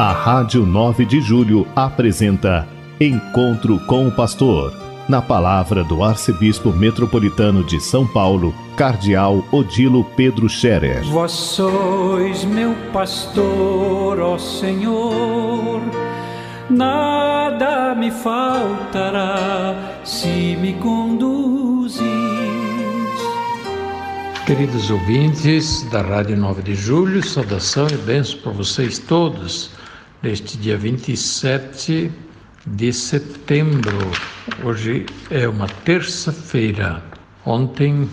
A Rádio 9 de Julho apresenta Encontro com o Pastor. Na palavra do Arcebispo Metropolitano de São Paulo, Cardeal Odilo Pedro Scherer. Vós sois meu pastor, ó Senhor, nada me faltará se me conduzes. Queridos ouvintes da Rádio 9 de Julho, saudação e bênção para vocês todos neste dia 27 de setembro. Hoje é uma terça-feira. Ontem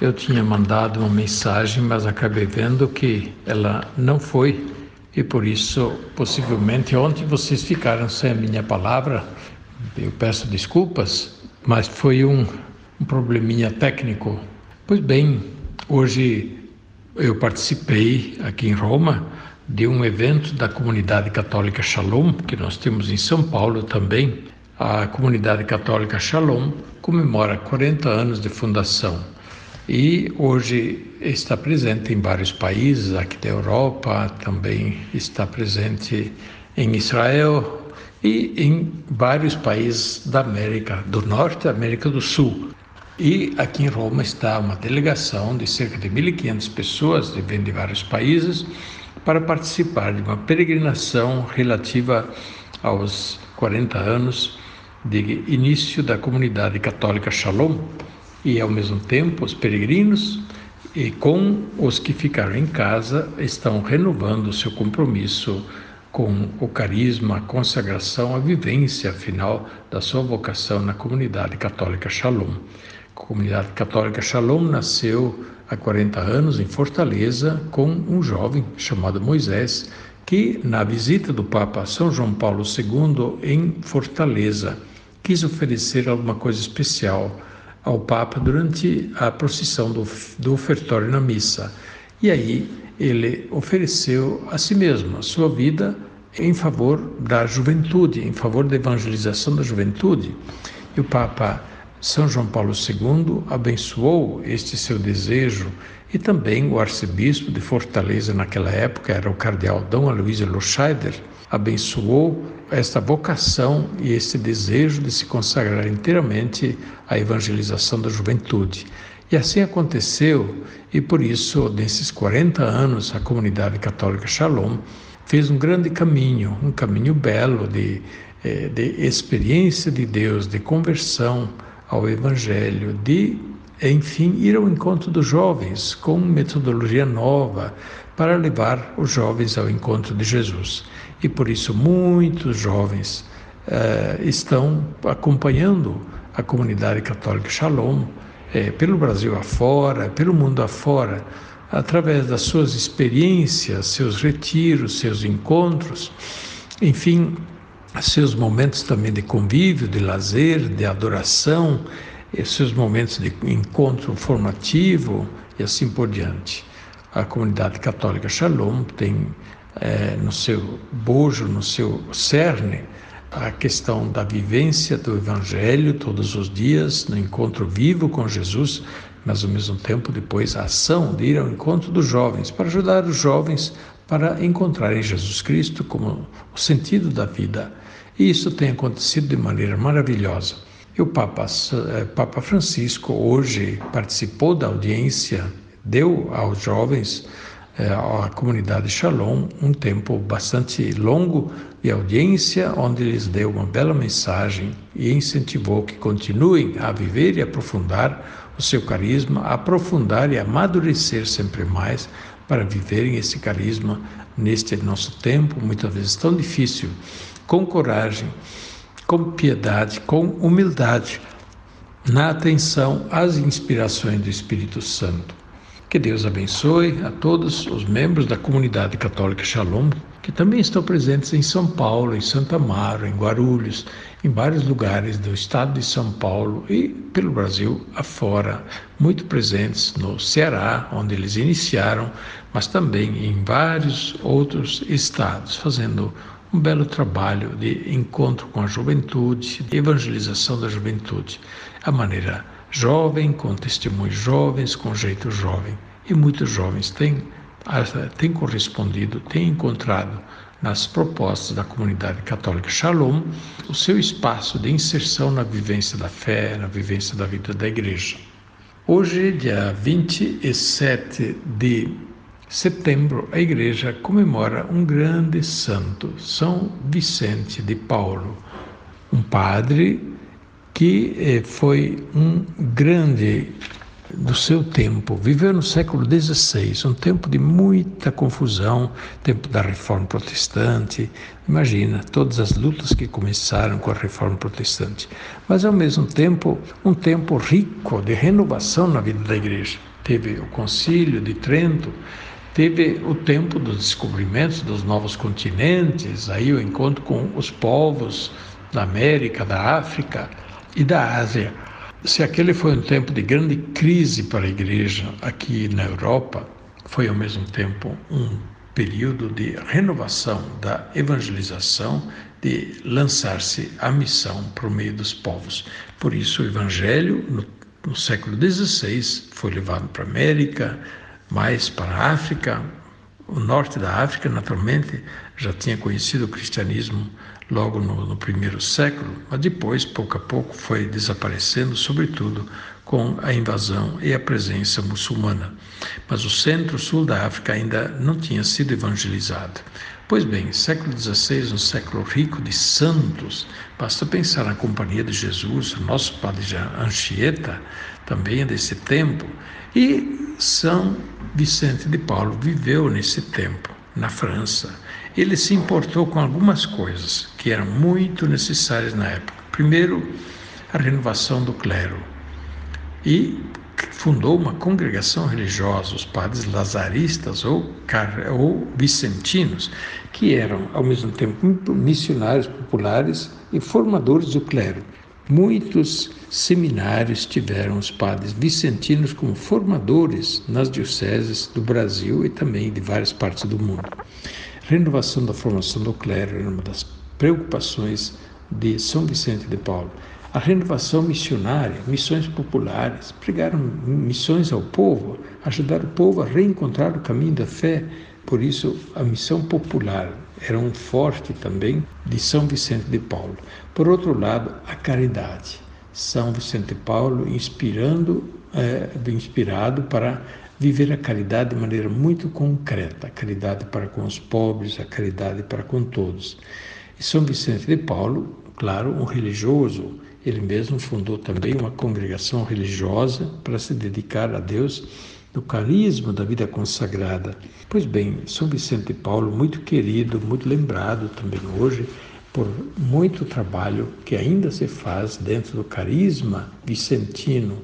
eu tinha mandado uma mensagem, mas acabei vendo que ela não foi e por isso, possivelmente, ontem vocês ficaram sem a minha palavra. Eu peço desculpas, mas foi um, um probleminha técnico. Pois bem, hoje eu participei aqui em Roma de um evento da comunidade católica Shalom, que nós temos em São Paulo também. A comunidade católica Shalom comemora 40 anos de fundação e hoje está presente em vários países aqui da Europa, também está presente em Israel e em vários países da América do Norte América do Sul. E aqui em Roma está uma delegação de cerca de 1.500 pessoas, vêm de vários países, para participar de uma peregrinação relativa aos 40 anos de início da comunidade católica Shalom e ao mesmo tempo os peregrinos e com os que ficaram em casa estão renovando o seu compromisso com o carisma, a consagração, a vivência final da sua vocação na comunidade católica Shalom. Comunidade católica Shalom nasceu há 40 anos em Fortaleza com um jovem chamado Moisés, que na visita do Papa São João Paulo II em Fortaleza quis oferecer alguma coisa especial ao Papa durante a procissão do, do ofertório na missa. E aí ele ofereceu a si mesmo a sua vida em favor da juventude, em favor da evangelização da juventude. E o Papa são João Paulo II abençoou este seu desejo e também o arcebispo de Fortaleza naquela época, era o cardeal Dom Aloysio Loscheider, abençoou esta vocação e este desejo de se consagrar inteiramente à evangelização da juventude. E assim aconteceu, e por isso, nesses 40 anos, a comunidade católica Shalom fez um grande caminho, um caminho belo de, eh, de experiência de Deus, de conversão, ao Evangelho, de, enfim, ir ao encontro dos jovens com metodologia nova para levar os jovens ao encontro de Jesus. E por isso muitos jovens eh, estão acompanhando a comunidade católica Shalom eh, pelo Brasil afora, pelo mundo afora, através das suas experiências, seus retiros, seus encontros, enfim, seus momentos também de convívio, de lazer, de adoração, seus momentos de encontro formativo e assim por diante. A comunidade católica Shalom tem é, no seu bojo, no seu cerne, a questão da vivência do Evangelho todos os dias, no encontro vivo com Jesus, mas ao mesmo tempo depois a ação de ir ao encontro dos jovens, para ajudar os jovens para encontrarem Jesus Cristo como o sentido da vida e isso tem acontecido de maneira maravilhosa. E o Papa, eh, Papa Francisco hoje participou da audiência, deu aos jovens, eh, à comunidade Shalom, um tempo bastante longo de audiência, onde lhes deu uma bela mensagem e incentivou que continuem a viver e aprofundar o seu carisma, aprofundar e amadurecer sempre mais para viverem esse carisma neste nosso tempo, muitas vezes tão difícil com coragem, com piedade, com humildade, na atenção às inspirações do Espírito Santo. Que Deus abençoe a todos os membros da comunidade católica Shalom, que também estão presentes em São Paulo, em Santa Amaro, em Guarulhos, em vários lugares do estado de São Paulo e pelo Brasil afora, muito presentes no Ceará, onde eles iniciaram, mas também em vários outros estados, fazendo um belo trabalho de encontro com a juventude, de evangelização da juventude, a maneira jovem, com testemunhos jovens, com jeito jovem. E muitos jovens têm, têm correspondido, têm encontrado nas propostas da comunidade católica Shalom, o seu espaço de inserção na vivência da fé, na vivência da vida da igreja. Hoje, dia 27 de setembro, a igreja comemora um grande santo, São Vicente de Paulo, um padre que eh, foi um grande do seu tempo. Viveu no século XVI, um tempo de muita confusão, tempo da Reforma Protestante. Imagina todas as lutas que começaram com a Reforma Protestante. Mas ao mesmo tempo, um tempo rico de renovação na vida da Igreja. Teve o Concílio de Trento, teve o tempo dos descobrimentos dos novos continentes, aí o encontro com os povos da América, da África e da Ásia. Se aquele foi um tempo de grande crise para a igreja aqui na Europa, foi ao mesmo tempo um período de renovação da evangelização, de lançar-se à missão para o meio dos povos. Por isso, o evangelho, no, no século XVI, foi levado para a América, mais para a África. O norte da África, naturalmente, já tinha conhecido o cristianismo logo no, no, primeiro século, mas depois, pouco a pouco, foi desaparecendo, sobretudo com a invasão e a presença muçulmana. Mas o centro-sul da África ainda não tinha sido evangelizado. Pois bem, século XVI, um século rico de santos, basta pensar na Companhia de Jesus, o nosso padre Anchieta, também é desse tempo, e São Vicente de Paulo viveu nesse tempo, na França ele se importou com algumas coisas que eram muito necessárias na época. Primeiro, a renovação do clero. E fundou uma congregação religiosa, os padres lazaristas ou, ou vicentinos, que eram, ao mesmo tempo, missionários populares e formadores do clero. Muitos seminários tiveram os padres vicentinos como formadores nas dioceses do Brasil e também de várias partes do mundo renovação da formação do clero era uma das preocupações de São Vicente de Paulo. A renovação missionária, missões populares, pregaram missões ao povo, ajudar o povo a reencontrar o caminho da fé. Por isso, a missão popular era um forte também de São Vicente de Paulo. Por outro lado, a caridade. São Vicente de Paulo inspirando, é, inspirado para viver a caridade de maneira muito concreta, a caridade para com os pobres, a caridade para com todos. E São Vicente de Paulo, claro, um religioso, ele mesmo fundou também uma congregação religiosa para se dedicar a Deus no carisma da vida consagrada. Pois bem, São Vicente Paulo, muito querido, muito lembrado também hoje, por muito trabalho que ainda se faz dentro do carisma vicentino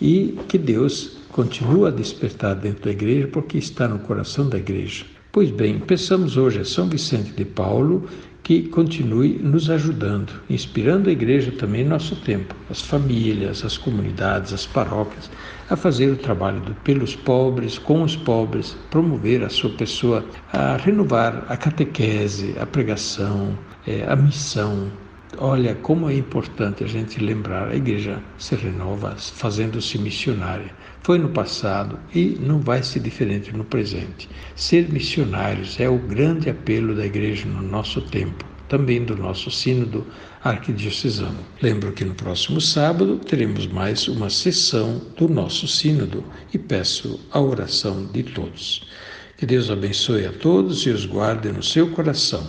e que Deus continua a despertar dentro da igreja porque está no coração da igreja. Pois bem, pensamos hoje a São Vicente de Paulo que continue nos ajudando, inspirando a igreja também em nosso tempo, as famílias, as comunidades, as paróquias, a fazer o trabalho do, pelos pobres, com os pobres, promover a sua pessoa, a renovar a catequese, a pregação, é, a missão, Olha como é importante a gente lembrar, a igreja se renova fazendo-se missionária. Foi no passado e não vai ser diferente no presente. Ser missionários é o grande apelo da igreja no nosso tempo, também do nosso sínodo arquidiocesano. Lembro que no próximo sábado teremos mais uma sessão do nosso sínodo e peço a oração de todos. Que Deus abençoe a todos e os guarde no seu coração